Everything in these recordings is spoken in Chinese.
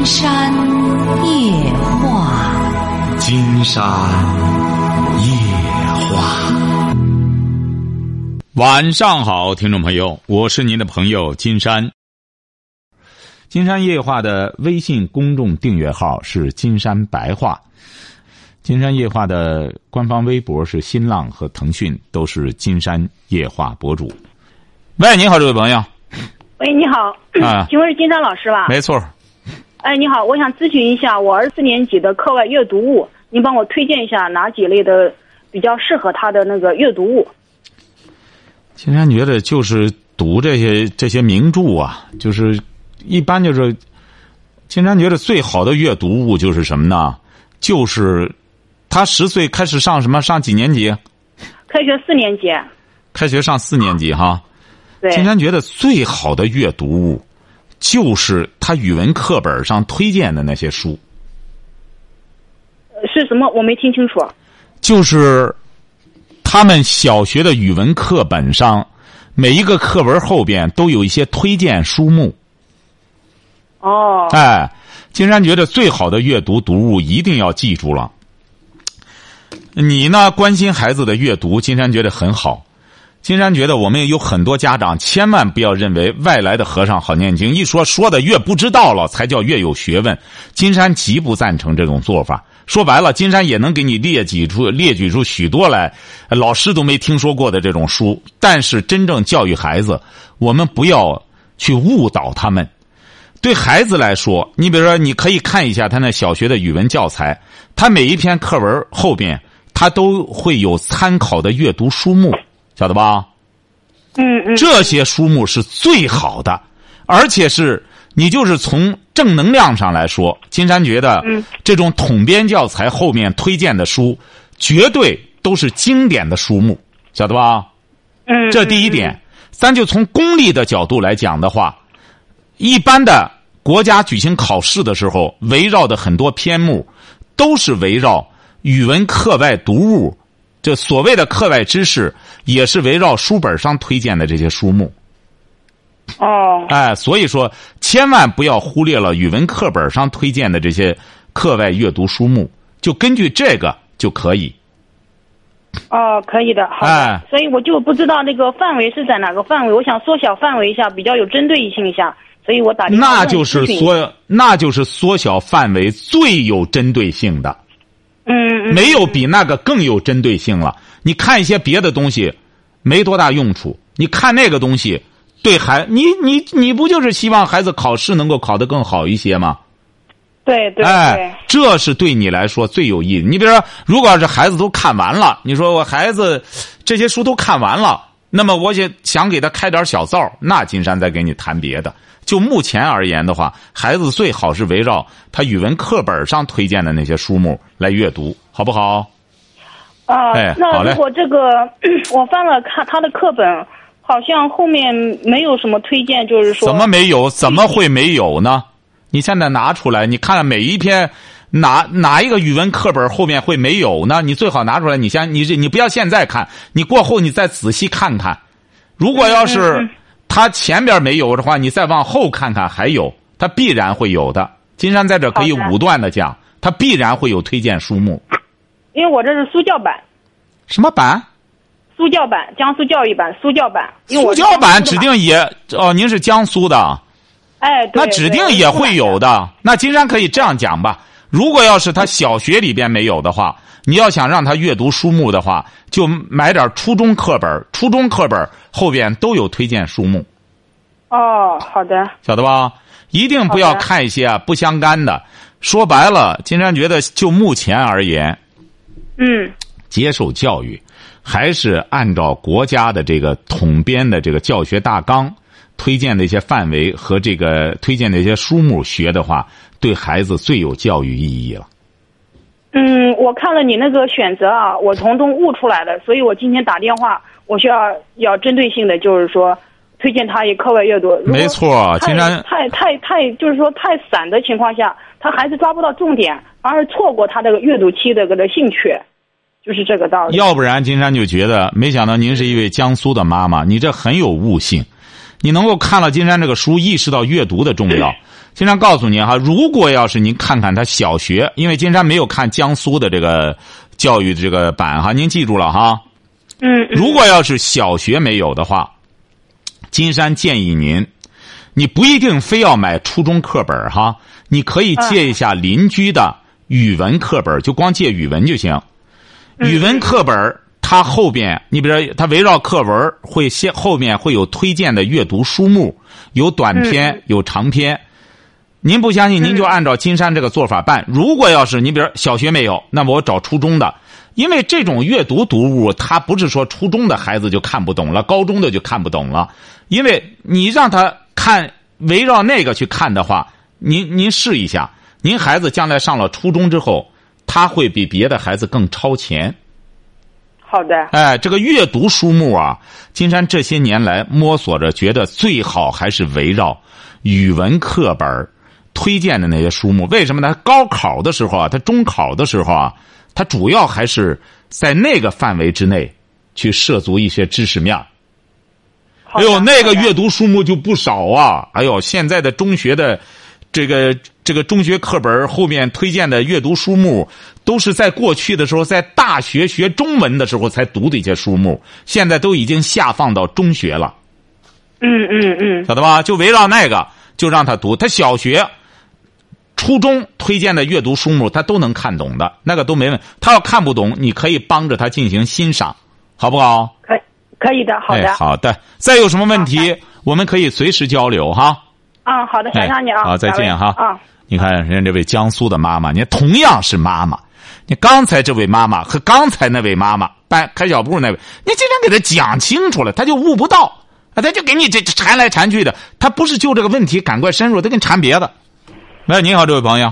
金山夜话，金山夜话。晚上好，听众朋友，我是您的朋友金山。金山夜话的微信公众订阅号是金山白话，金山夜话的官方微博是新浪和腾讯，都是金山夜话博主。喂，你好，这位朋友。喂，你好，啊请问是金山老师吧？没错，哎，你好，我想咨询一下我儿四年级的课外阅读物，您帮我推荐一下哪几类的比较适合他的那个阅读物？金山觉得就是读这些这些名著啊，就是一般就是，金山觉得最好的阅读物就是什么呢？就是他十岁开始上什么上几年级？开学四年级，开学上四年级哈。对，金山觉得最好的阅读物，就是他语文课本上推荐的那些书，呃是什么？我没听清楚。就是他们小学的语文课本上，每一个课文后边都有一些推荐书目。哦，哎，金山觉得最好的阅读读物一定要记住了。你呢，关心孩子的阅读，金山觉得很好。金山觉得我们有很多家长千万不要认为外来的和尚好念经，一说说的越不知道了，才叫越有学问。金山极不赞成这种做法。说白了，金山也能给你列举出列举出许多来，老师都没听说过的这种书。但是真正教育孩子，我们不要去误导他们。对孩子来说，你比如说，你可以看一下他那小学的语文教材，他每一篇课文后边，他都会有参考的阅读书目，晓得吧？嗯嗯，这些书目是最好的，而且是你就是从正能量上来说，金山觉得嗯这种统编教材后面推荐的书，绝对都是经典的书目，晓得吧？嗯，这第一点，咱就从功利的角度来讲的话，一般的国家举行考试的时候，围绕的很多篇目，都是围绕语文课外读物，这所谓的课外知识，也是围绕书本上推荐的这些书目。哦，哎，所以说，千万不要忽略了语文课本上推荐的这些课外阅读书目，就根据这个就可以。哦，可以的，好的。哎所以我就不知道那个范围是在哪个范围，我想缩小范围一下，比较有针对性一下，所以我打电话问那就是缩，那就是缩小范围最有针对性的。嗯嗯，没有比那个更有针对性了。你看一些别的东西，没多大用处。你看那个东西，对孩你你你不就是希望孩子考试能够考得更好一些吗？对对对哎，，这是对你来说最有意义。你比如说，如果要是孩子都看完了，你说我孩子这些书都看完了，那么我想想给他开点小灶，那金山再给你谈别的。就目前而言的话，孩子最好是围绕他语文课本上推荐的那些书目来阅读，好不好？啊，哎那如果这个 我翻了看他的课本，好像后面没有什么推荐，就是说怎么没有？怎么会没有呢？你现在拿出来，你看看每一篇，哪哪一个语文课本后面会没有呢？你最好拿出来，你先你这你不要现在看，你过后你再仔细看看。如果要嗯是它前边没有的话，你再往后看看还有，它必然会有的。金山在这可以武断的讲，它必然会有推荐书目。因为我这是苏教版，什么版？苏教版，江苏教育版，苏教版。苏教版指定也哦，您是江苏的。哎，对那指定也会有。的。那金山可以这样讲吧：如果要是他小学里边没有的话，你要想让他阅读书目的话，就买点初中课本。初中课本后边都有推荐书目，哦，好的，晓得吧？一定不要看一些啊不相干的。说白了，金山觉得就目前而言，嗯，接受教育还是按照国家的这个统编的这个教学大纲推荐的一些范围和这个推荐的一些书目学的话，对孩子最有教育意义了。嗯，我看了你那个选择啊，我从中悟出来的，所以我今天打电话，我需要要针对性的，就是说推荐他一课外阅读。没错太金山太太太就是说太散的情况下，他孩子抓不到重点，反而错过他这个阅读期的这个兴趣，就是这个道理。要不然金山就觉得，没想到您是一位江苏的妈妈，你这很有悟性。你能够看了金山这个书，意识到阅读的重要。金山告诉您哈，如果要是您看看他小学，因为金山没有看江苏的这个教育的这个版哈，您记住了哈。嗯，如果要是小学没有的话，金山建议您，你不一定非要买初中课本哈，你可以借一下邻居的语文课本，就光借语文就行。语文课本它后边，你比如说，它围绕课文会先后面会有推荐的阅读书目，有短篇，有长篇。您不相信，您就按照金山这个做法办。如果要是你比如小学没有，那么我找初中的，因为这种阅读读物，它不是说初中的孩子就看不懂了，高中的就看不懂了。因为你让他看围绕那个去看的话，您您试一下，您孩子将来上了初中之后，他会比别的孩子更超前。好的。哎，这个阅读书目啊，金山这些年来摸索着，觉得最好还是围绕语文课本推荐的那些书目。为什么呢？高考的时候啊，他中考的时候啊，他主要还是在那个范围之内去涉足一些知识面儿。哎呦，那个阅读书目就不少啊！哎呦，现在的中学的这个这个中学课本后面推荐的阅读书目，都是在过去的时候，在大学学中文的时候才读的一些书目，现在都已经下放到中学了，嗯嗯嗯，晓得吧？就围绕那个，就让他读。他小学、初中推荐的阅读书目，他都能看懂的，那个都没问。他要看不懂，你可以帮着他进行欣赏，好不好？可以可以的，好的。哎，好的。再有什么问题，我们可以随时交流哈。啊，好的，哎想想你啊。好，再见哈。啊，你看人家这位江苏的妈妈，你同样是妈妈，你刚才这位妈妈和刚才那位妈妈办开小铺那位，你竟然给他讲清楚了，他就悟不到，啊，他就给你这这缠来缠去的，他不是就这个问题赶快深入，他给你缠别的。喂，你好，这位朋友，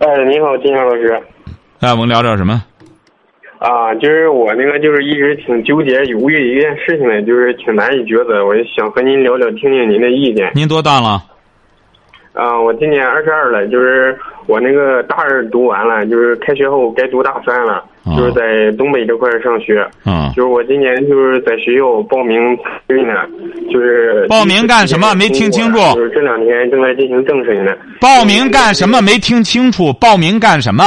哎，你好，金山老师。哎，我们聊点什么？啊，就是我那个就是一直挺纠结犹豫一件事情的，就是挺难以抉择，我就想和您聊聊，听听您的意见。您多大了？啊，我今年二十二了，就是我那个大二读完了，就是开学后该读大三了，啊就是在东北这块儿上学。啊，就是我今年就是在学校报名参军呢，就是报名干什么没听清楚就是这两天正在进行政审呢。报名干什么？没听清楚，报名干什么？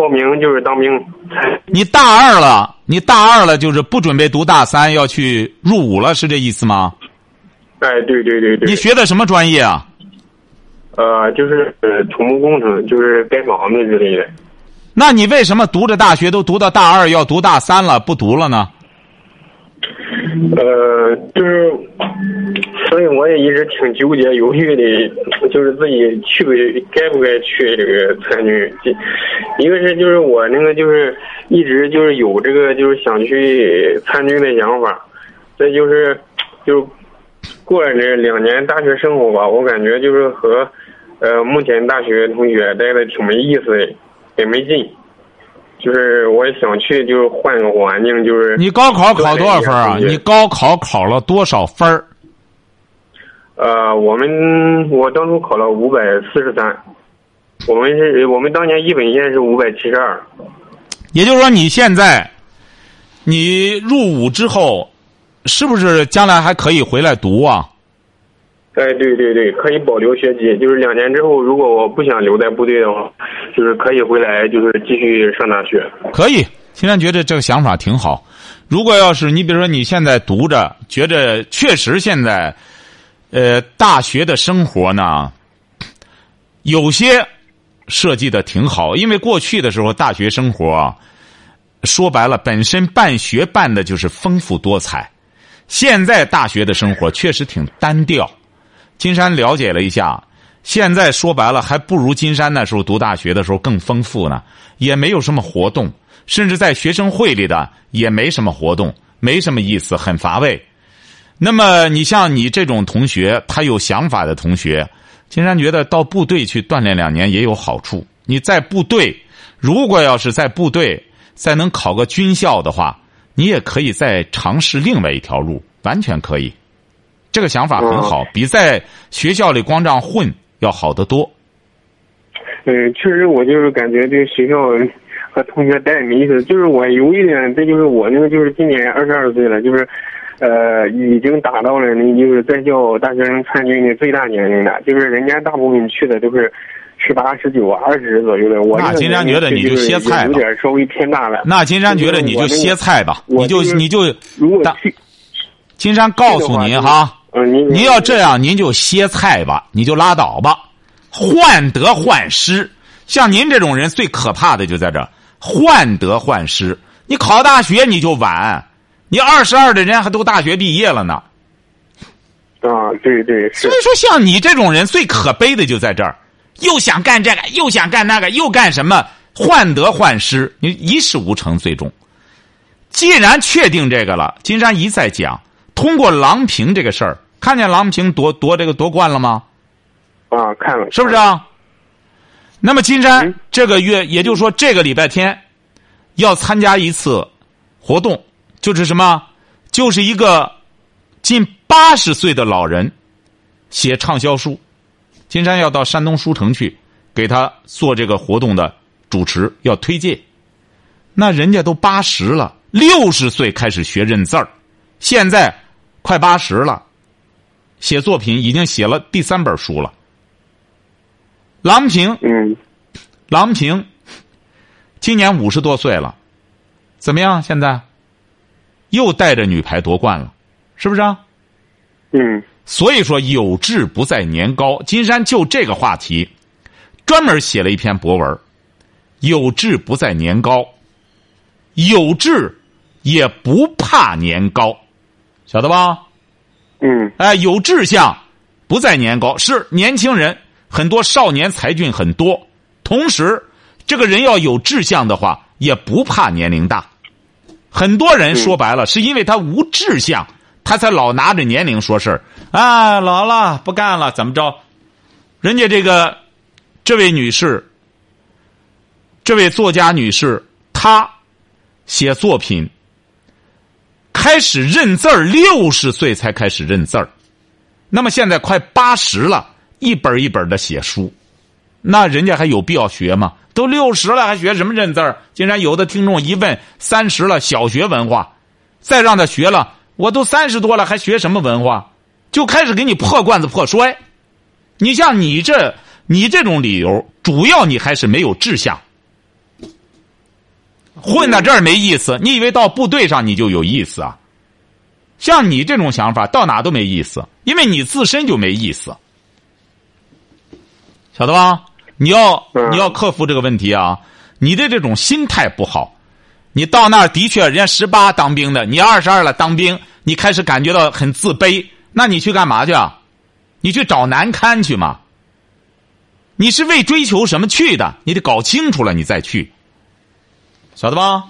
报名就是当兵。你大二了，你大二了，就是不准备读大三，要去入伍了，是这意思吗？哎，对对对对。你学的什么专业啊？呃，就是呃土木工程，就是盖房子之类的。那你为什么读着大学都读到大二，要读大三了，不读了呢？呃，就是，所以我也一直挺纠结、犹豫的，就是自己去不该不该去这个参军。一个是就是我那个就是一直就是有这个就是想去参军的想法，再就是就过了这两年大学生活吧，我感觉就是和呃目前大学同学待的挺没意思的，也没劲。就是我也想去，就是换个环境，就是你高考考多少分啊？你高考考了多少分儿？呃，我们我当初考了五百四十三，我们是我们当年一本线是五百七十二。也就是说，你现在你入伍之后，是不是将来还可以回来读啊？哎，对对对，可以保留学籍，就是两年之后，如果我不想留在部队的话，就是可以回来，就是继续上大学。可以，青山觉得这个想法挺好。如果要是你比如说你现在读着，觉着确实现在，呃，大学的生活呢，有些设计的挺好，因为过去的时候大学生活，说白了本身办学办的就是丰富多彩，现在大学的生活确实挺单调。金山了解了一下，现在说白了还不如金山那时候读大学的时候更丰富呢，也没有什么活动，甚至在学生会里的也没什么活动，没什么意思，很乏味。那么你像你这种同学，他有想法的同学，金山觉得到部队去锻炼两年也有好处。你在部队，如果要是在部队再能考个军校的话，你也可以再尝试另外一条路，完全可以。这个想法很好，比在学校里光这样混要好得多。嗯，确实，我就是感觉这个学校和同学待没意思。就是我有一点，这就是我那个就是今年二十二岁了，就是呃，已经达到了那就是在校大学生参军的最大年龄了，就是人家大部分去的都是十八、十九、二十左右的。我那金山觉得你就歇菜吧，有点稍微偏大了。那金山觉得你就歇菜吧，你就你就如果去，金山告诉您哈，嗯，您您要这样，您就歇菜吧，你就拉倒吧，患得患失。像您这种人最可怕的就在这患得患失。你考大学你就晚。你二十二的人还都大学毕业了呢，啊，对对，所以说像你这种人最可悲的就在这儿，又想干这个，又想干那个，又干什么，患得患失，你一事无成，最终。既然确定这个了，金山一再讲，通过郎平这个事儿，看见郎平夺夺这个夺冠了吗？啊，看了，是不是啊？那么金山这个月，也就是说这个礼拜天，要参加一次活动。就是什么？就是一个近八十岁的老人写畅销书。金山要到山东书城去给他做这个活动的主持，要推荐。那人家都八十了，六十岁开始学认字儿，现在快八十了，写作品已经写了第三本书了。郎平，嗯，郎平今年五十多岁了，怎么样？现在？又带着女排夺冠了，是不是啊？嗯。所以说有志不在年高，金山就这个话题，专门写了一篇博文。有志不在年高，有志也不怕年高，晓得吧？嗯。哎，有志向不在年高，是年轻人很多，少年才俊很多。同时，这个人要有志向的话，也不怕年龄大。很多人说白了，是因为他无志向，他才老拿着年龄说事儿啊，老了不干了，怎么着？人家这个这位女士，这位作家女士，她写作品开始认字儿，六十岁才开始认字儿，那么现在快八十了，一本一本的写书，那人家还有必要学吗？都六十了，还学什么认字儿？竟然有的听众一问，三十了，小学文化，再让他学了，我都三十多了，还学什么文化？就开始给你破罐子破摔。你像你这，你这种理由，主要你还是没有志向。混到这儿没意思，你以为到部队上你就有意思啊？像你这种想法，到哪都没意思，因为你自身就没意思，晓得吧？你要你要克服这个问题啊！你的这种心态不好，你到那儿的确，人家十八当兵的，你二十二了当兵，你开始感觉到很自卑，那你去干嘛去啊？你去找难堪去吗？你是为追求什么去的？你得搞清楚了，你再去，晓得吧？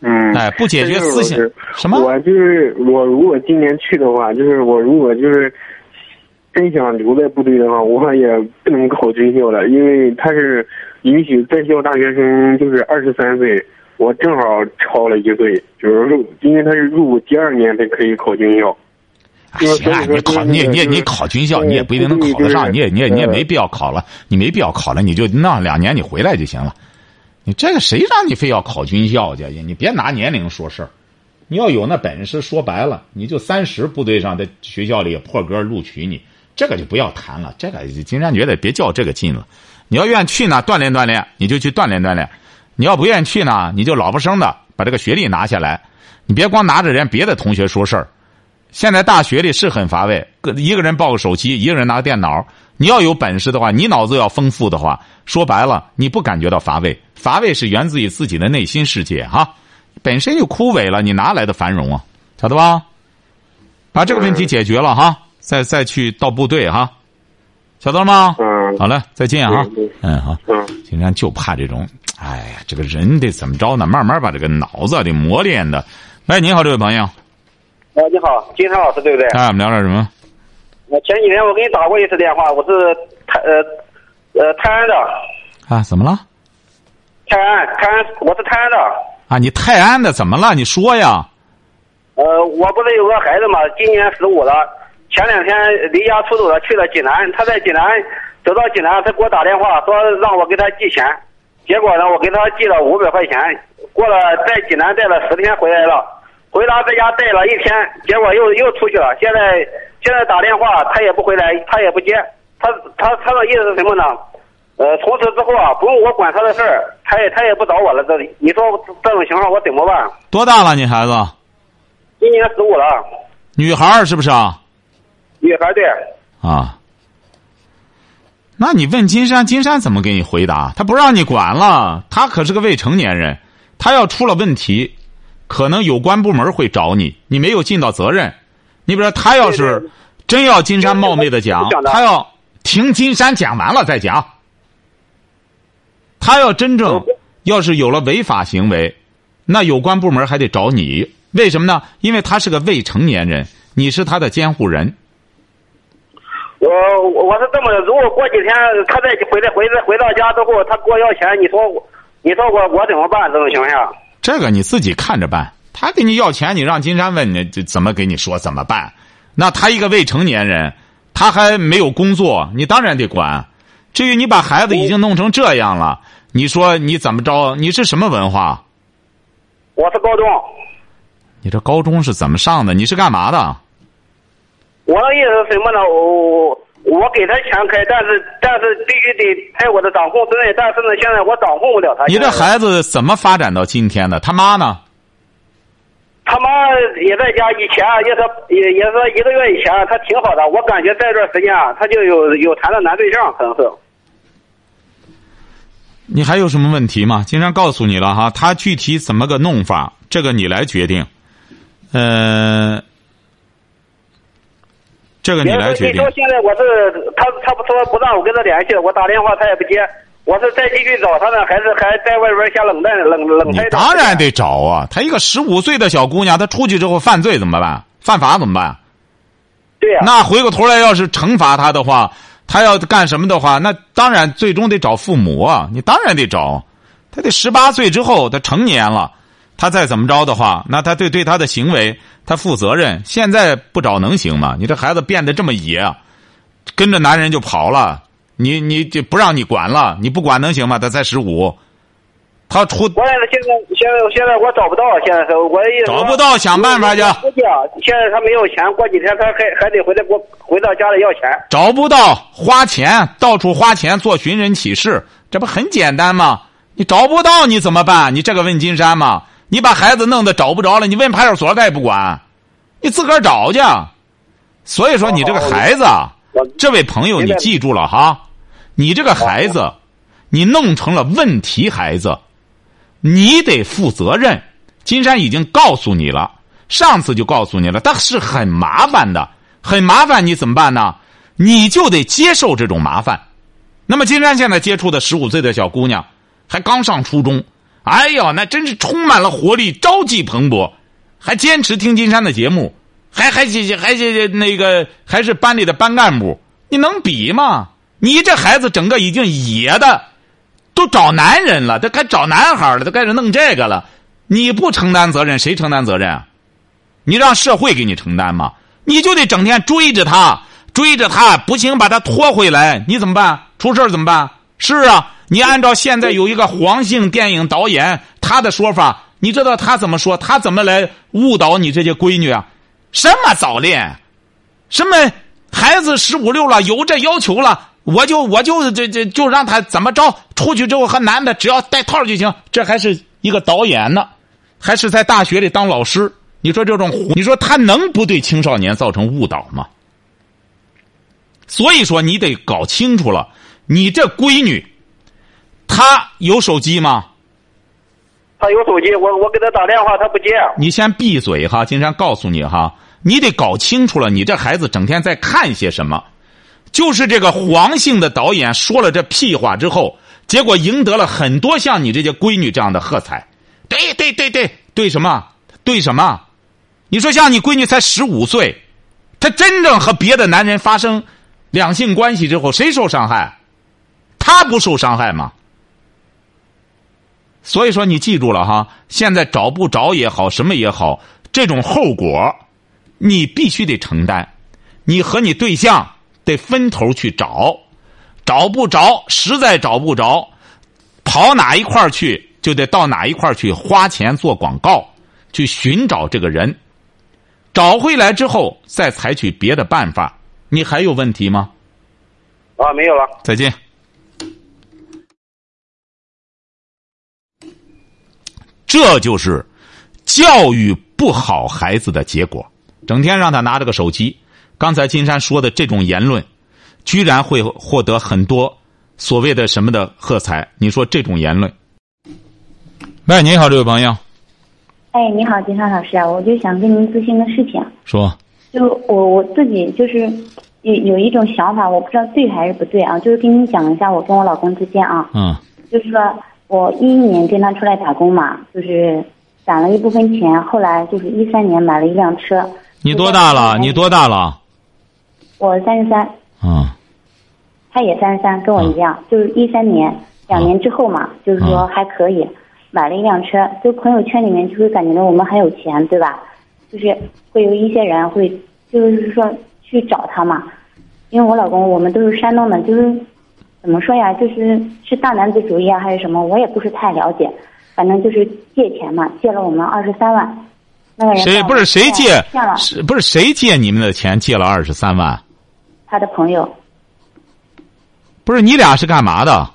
嗯，哎，不解决思想什么？我就是我，如果今年去的话，就是我如果就是。真想留在部队的话，我也不能考军校了，因为他是允许在校大学生就是二十三岁，我正好超了一岁，就是入，因为他是入伍第二年才可以考军校。行啊，你考你你你考军校，你也不一定能考得上，你也你也你也没必要考了，你没必要考了，你就那两年你回来就行了。你这个谁让你非要考军校去？你别拿年龄说事儿，你要有那本事，说白了，你就三十部队上的学校里破格录取你。这个就不要谈了，这个金山觉得别较这个劲了。你要愿意去呢，锻炼锻炼，你就去锻炼锻炼；你要不愿意去呢，你就老不生的把这个学历拿下来。你别光拿着人别的同学说事儿。现在大学里是很乏味，一个人抱个手机，一个人拿个电脑。你要有本事的话，你脑子要丰富的话，说白了，你不感觉到乏味。乏味是源自于自己的内心世界哈，本身就枯萎了，你哪来的繁荣啊？晓得吧？把这个问题解决了哈。再再去到部队哈，晓得了吗？嗯，好嘞，再见哈。嗯好。嗯，竟然就怕这种，哎呀，这个人得怎么着呢？慢慢把这个脑子得磨练的。喂，你好，这位朋友。哎，你好，金山老师对不对？哎，我们聊点什么？那前几天我给你打过一次电话，我是泰呃呃泰安的。啊，怎么了？泰安，泰安，我是泰安的。啊，你泰安的怎么了？你说呀。呃，我不是有个孩子嘛，今年十五了。前两天离家出走了，去了济南。他在济南走到济南，他给我打电话说让我给他寄钱。结果呢，我给他寄了五百块钱。过了在济南待了十天，回来了。回家在家待了一天，结果又又出去了。现在现在打电话他也不回来，他也不接。他他他的意思是什么呢？呃，从此之后啊，不用我管他的事儿，他也他也不找我了。这你说这种情况我怎么办？多大了你孩子？今年十五了，女孩儿是不是啊？女孩对。啊。那你问金山，金山怎么给你回答？他不让你管了，他可是个未成年人，他要出了问题，可能有关部门会找你，你没有尽到责任。你比如说，他要是真要金山冒昧的讲，他要听金山讲完了再讲。他要真正要是有了违法行为，那有关部门还得找你。为什么呢？因为他是个未成年人，你是他的监护人。我我是这么的，如果过几天他再回来回来回到家之后，他给我要钱，你说你说我我怎么办？这种情况下，这个你自己看着办。他给你要钱，你让金山问你怎么给你说怎么办？那他一个未成年人，他还没有工作，你当然得管。至于你把孩子已经弄成这样了，你说你怎么着？你是什么文化？我是高中。你这高中是怎么上的？你是干嘛的？我的意思是什么呢？我我给他钱开，但是但是必须得在我的掌控之内。但是呢，现在我掌控不了他。你这孩子怎么发展到今天的？他妈呢？他妈也在家，以前也是也也是一个月以前，他挺好的。我感觉这段时间啊，他就有有谈的男对象，可能是。你还有什么问题吗？经常告诉你了哈，他具体怎么个弄法，这个你来决定。嗯，这个你来决定。你说现在我是他，他不说不让我跟他联系，我打电话他也不接。我是再继续找他呢，还是还在外边瞎冷淡冷冷你当然得找啊！他一个十五岁的小姑娘，她出去之后犯罪怎么办？犯法怎么办？对呀。那回过头来，要是惩罚他的话，他要干什么的话，那当然最终得找父母啊！你当然得找，他得十八岁之后，他成年了，他再怎么着的话，那他对对他的行为他负责任。现在不找能行吗？你这孩子变得这么野，跟着男人就跑了。你你就不让你管了？你不管能行吗？他才十五，他出。我现在现在现在现在我找不到，现在是我找不到，想办法去。现在他没有钱，过几天他还还得回来给我回到家里要钱。找不到，花钱到处花钱做寻人启事，这不很简单吗？你找不到你怎么办？你这个问金山吗？你把孩子弄得找不着了，你问派出所他也不管，你自个儿找去。所以说你这个孩子，这位朋友你记住了哈。你这个孩子，你弄成了问题孩子，你得负责任。金山已经告诉你了，上次就告诉你了，但是很麻烦的，很麻烦，你怎么办呢？你就得接受这种麻烦。那么金山现在接触的十五岁的小姑娘，还刚上初中，哎呦，那真是充满了活力，朝气蓬勃，还坚持听金山的节目，还还还还那个还是班里的班干部，你能比吗？你这孩子整个已经野的，都找男人了，都该找男孩了，都开始弄这个了。你不承担责任，谁承担责任？你让社会给你承担吗？你就得整天追着他，追着他，不行把他拖回来，你怎么办？出事怎么办？是啊，你按照现在有一个黄姓电影导演他的说法，你知道他怎么说？他怎么来误导你这些闺女啊？什么早恋？什么孩子十五六了有这要求了？我就我就这这就让他怎么着？出去之后和男的只要带套就行。这还是一个导演呢，还是在大学里当老师？你说这种，你说他能不对青少年造成误导吗？所以说，你得搞清楚了，你这闺女，她有手机吗？她有手机，我我给她打电话，她不接。你先闭嘴哈！金山告诉你哈，你得搞清楚了，你这孩子整天在看些什么。就是这个黄姓的导演说了这屁话之后，结果赢得了很多像你这些闺女这样的喝彩。对对对对对，什么对什么？你说像你闺女才十五岁，她真正和别的男人发生两性关系之后，谁受伤害？她不受伤害吗？所以说你记住了哈，现在找不着也好，什么也好，这种后果你必须得承担。你和你对象。得分头去找，找不着，实在找不着，跑哪一块去就得到哪一块去花钱做广告，去寻找这个人，找回来之后再采取别的办法。你还有问题吗？啊，没有了。再见。这就是教育不好孩子的结果。整天让他拿着个手机，刚才金山说的这种言论，居然会获得很多所谓的什么的喝彩。你说这种言论？喂，你好，这位朋友。哎，你好，金山老师啊，我就想跟您咨询个事情。说。就我我自己就是有有一种想法，我不知道对还是不对啊，就是跟你讲一下我跟我老公之间啊。嗯。就是说我一一年跟他出来打工嘛，就是攒了一部分钱，后来就是一三年买了一辆车。你多大了？你多大了？我三十三。啊。他也三十三，跟我一样，就是一三年两年之后嘛，就是说还可以，买了一辆车。就朋友圈里面就会感觉到我们很有钱，对吧？就是会有一些人会，就是说去找他嘛。因为我老公我们都是山东的，就是怎么说呀？就是是大男子主义啊，还是什么？我也不是太了解。反正就是借钱嘛，借了我们二十三万。那个人谁不是谁借？是不是谁借你们的钱？借了二十三万？他的朋友。不是你俩是干嘛的？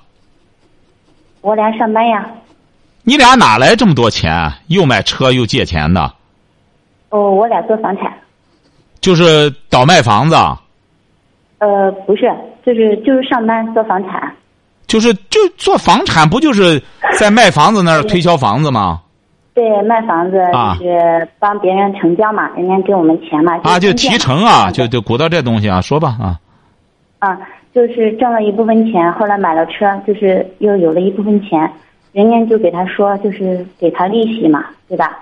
我俩上班呀。你俩哪来这么多钱？又买车又借钱的？哦，我俩做房产。就是倒卖房子。呃，不是，就是就是上班做房产。就是就做房产，不就是在卖房子那儿推销房子吗？对，卖房子就是帮别人成交嘛，人家给我们钱嘛。啊，就提成啊，就就鼓捣这东西啊，说吧啊。啊，就是挣了一部分钱，后来买了车，就是又有了一部分钱，人家就给他说，就是给他利息嘛，对吧？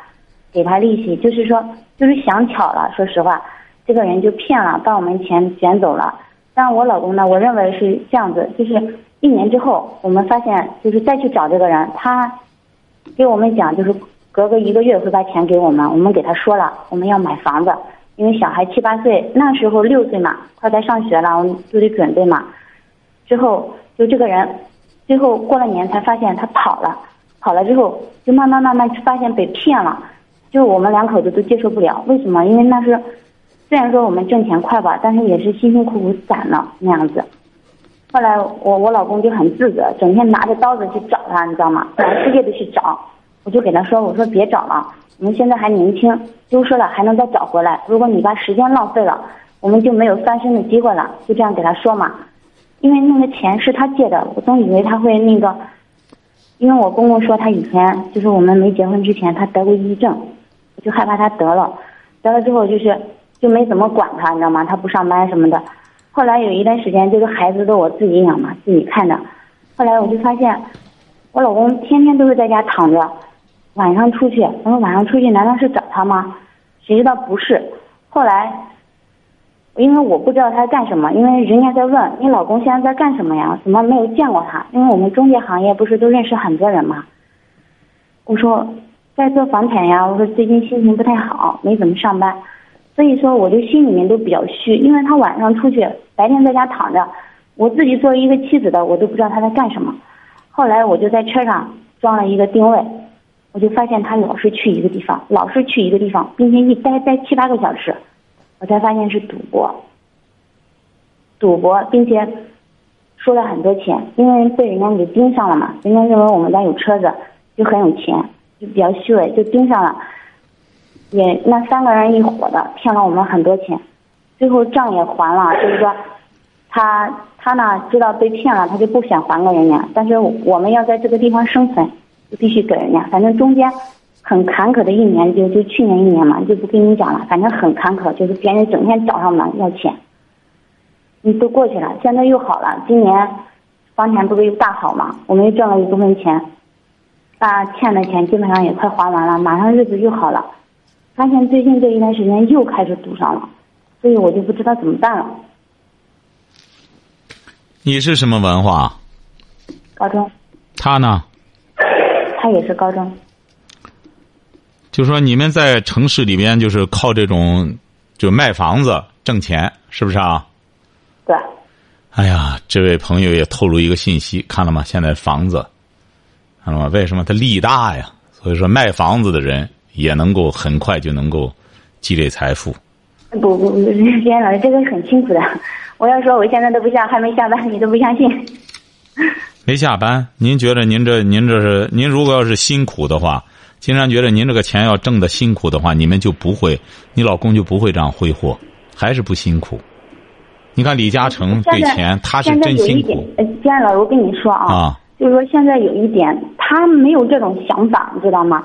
给他利息，就是说，就是想巧了，说实话，这个人就骗了，把我们钱卷走了。但我老公呢，我认为是这样子，就是一年之后，我们发现，就是再去找这个人，他给我们讲，就是。隔个一个月会把钱给我们，我们给他说了，我们要买房子，因为小孩七八岁，那时候六岁嘛，快该上学了，我们就得准备嘛。之后就这个人，最后过了年才发现他跑了，跑了之后就慢慢慢慢发现被骗了，就我们两口子都接受不了。为什么？因为那是虽然说我们挣钱快吧，但是也是辛辛苦苦攒了那样子。后来我我老公就很自责，整天拿着刀子去找他，你知道吗？满世界的去找。我就给他说：“我说别找了，我们现在还年轻，丢失了还能再找回来。如果你把时间浪费了，我们就没有翻身的机会了。”就这样给他说嘛。因为那个钱是他借的，我总以为他会那个，因为我公公说他以前就是我们没结婚之前他得过抑郁症，我就害怕他得了，得了之后就是就没怎么管他，你知道吗？他不上班什么的。后来有一段时间，这个孩子都我自己养嘛，自己看着。后来我就发现，我老公天天都是在家躺着。晚上出去，我说晚上出去难道是找他吗？谁知道不是。后来，因为我不知道他干什么，因为人家在问你老公现在在干什么呀？怎么没有见过他？因为我们中介行业不是都认识很多人吗？我说在做房产呀。我说最近心情不太好，没怎么上班，所以说我就心里面都比较虚。因为他晚上出去，白天在家躺着，我自己作为一个妻子的，我都不知道他在干什么。后来我就在车上装了一个定位。我就发现他老是去一个地方，老是去一个地方，并且一待待七八个小时，我才发现是赌博。赌博，并且输了很多钱，因为被人家给盯上了嘛。人家认为我们家有车子，就很有钱，就比较虚伪，就盯上了。也那三个人一伙的骗了我们很多钱，最后账也还了。就是说，他他呢知道被骗了，他就不想还给人家，但是我们要在这个地方生存。就必须给人家，反正中间很坎坷的一年，就就去年一年嘛，就不跟你讲了。反正很坎坷，就是别人整天找上门要钱，你都过去了，现在又好了。今年房产不是又大好嘛，我们又挣了一部分钱，把欠的钱基本上也快还完了，马上日子又好了。发现最近这一段时间又开始堵上了，所以我就不知道怎么办了。你是什么文化？高中。他呢？他也是高中，就说你们在城市里边就是靠这种就卖房子挣钱，是不是啊？对。哎呀，这位朋友也透露一个信息，看了吗？现在房子，看了吗？为什么他力大呀？所以说卖房子的人也能够很快就能够积累财富。不不不，金山老师，这个很辛苦的。我要说我现在都不下，还没下班，你都不相信。没下班，您觉得您这您这是您如果要是辛苦的话，金山觉得您这个钱要挣的辛苦的话，你们就不会，你老公就不会这样挥霍，还是不辛苦。你看李嘉诚给钱，他是真辛苦。呃，金山老师，我跟你说啊，啊，就是说现在有一点，他没有这种想法，你知道吗？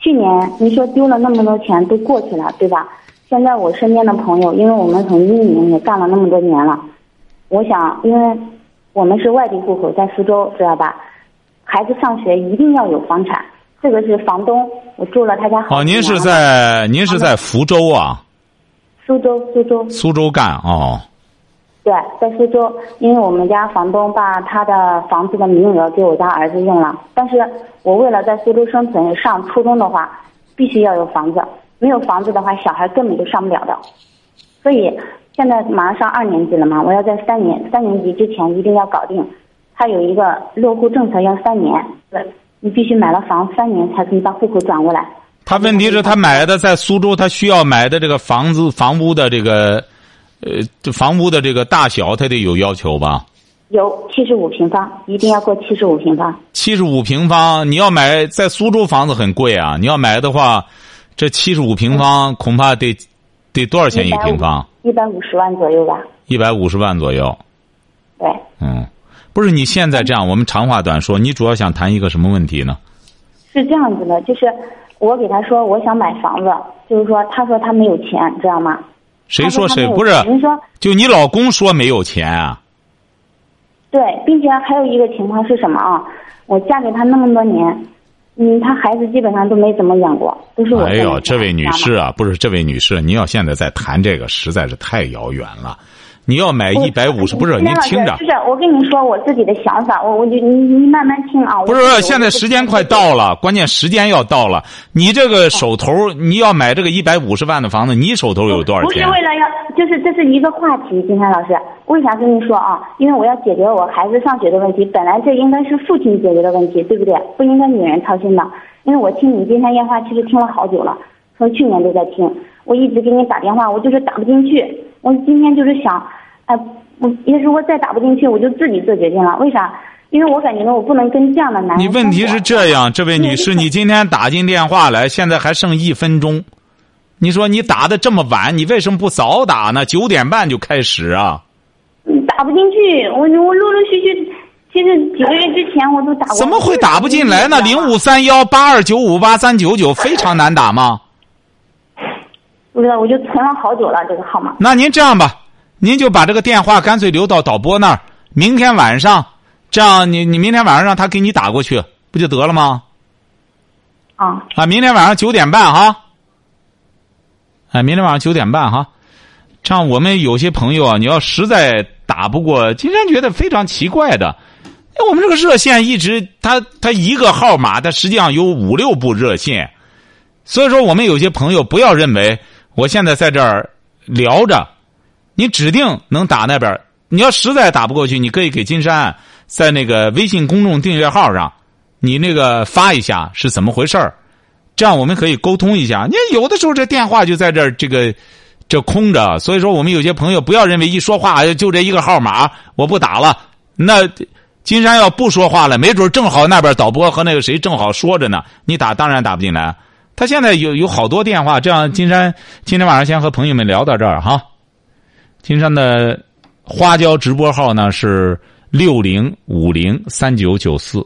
去年你说丢了那么多钱都过去了，对吧？现在我身边的朋友，因为我们从一年也干了那么多年了，我想，因为我们是外地户口，在苏州，知道吧？孩子上学一定要有房产，这个是房东，我住了他家好。您是在您是在福州啊？苏州，苏州。苏州干哦，对，在苏州，因为我们家房东把他的房子的名额给我家儿子用了，但是我为了在苏州生存，上初中的话，必须要有房子，没有房子的话，小孩根本就上不了的。所以现在马上上二年级了嘛，我要在三年三年级之前一定要搞定。他有一个落户政策要三年，对，你必须买了房三年才可以把户口转过来。他问题是他买的在苏州，他需要买的这个房子房屋的这个，呃，这房屋的这个大小，他得有要求吧？有七十五平方，一定要过七十五平方。七十五平方，你要买在苏州房子很贵啊！你要买的话，这七十五平方恐怕得得多少钱一平方？一百五十万左右吧。一百五十万左右。对，嗯，不是你现在这样，我们长话短说，你主要想谈一个什么问题呢？是这样子的，就是我给他说我想买房子，就是说他说他没有钱，知道吗？谁说谁不是？您说就你老公说没有钱啊？对，并且还有一个情况是什么啊？我嫁给他那么多年，嗯，他孩子基本上都没怎么养过，都是我哎呦，这位女士啊，不是这位女士，您要现在在谈这个，实在是太遥远了。你要买一百五十，不是您听着，就是我跟你说我自己的想法，我我就你你慢慢听啊。不是现在时间快到了，关键时间要到了。你这个手头，你要买这个一百五十万的房子，你手头有多少钱不是？为了要，就是这是一个话题，金山老师，为啥跟你说啊？因为我要解决我孩子上学的问题，本来这应该是父亲解决的问题，对不对？不应该女人操心的。因为我听你今天电话，其实听了好久了，从去年都在听，我一直给你打电话，我就是打不进去。我今天就是想，哎、我要如果再打不进去，我就自己做决定了。为啥？因为我感觉到我不能跟这样的男人。你问题是这样，这位女士，你今天打进电话来，现在还剩一分钟，你说你打的这么晚，你为什么不早打呢？九点半就开始啊？嗯打不进去，我我陆陆续续，其实几个月之前我都打过。怎么会打不进来呢？零五三幺八二九五八三九九非常难打吗？不知道，我就存了好久了这个号码。那您这样吧，您就把这个电话干脆留到导播那儿，明天晚上，这样你你明天晚上让他给你打过去，不就得了吗？啊，啊，明天晚上九点半哈。哎，明天晚上九点半哈。这样我们有些朋友啊，你要实在打不过，金山觉得非常奇怪的。哎，我们这个热线一直，它它一个号码，它实际上有五六部热线，所以说我们有些朋友不要认为我现在在这儿聊着，你指定能打那边。你要实在打不过去，你可以给金山在那个微信公众订阅号上，你那个发一下是怎么回事儿，这样我们可以沟通一下。你有的时候这电话就在这儿，这个这空着，所以说我们有些朋友不要认为一说话就这一个号码，我不打了。那金山要不说话了，没准正好那边导播和那个谁正好说着呢，你打当然打不进来。他现在有有好多电话，这样金山今天晚上先和朋友们聊到这儿哈。金山的花椒直播号呢是六零五零三九九四。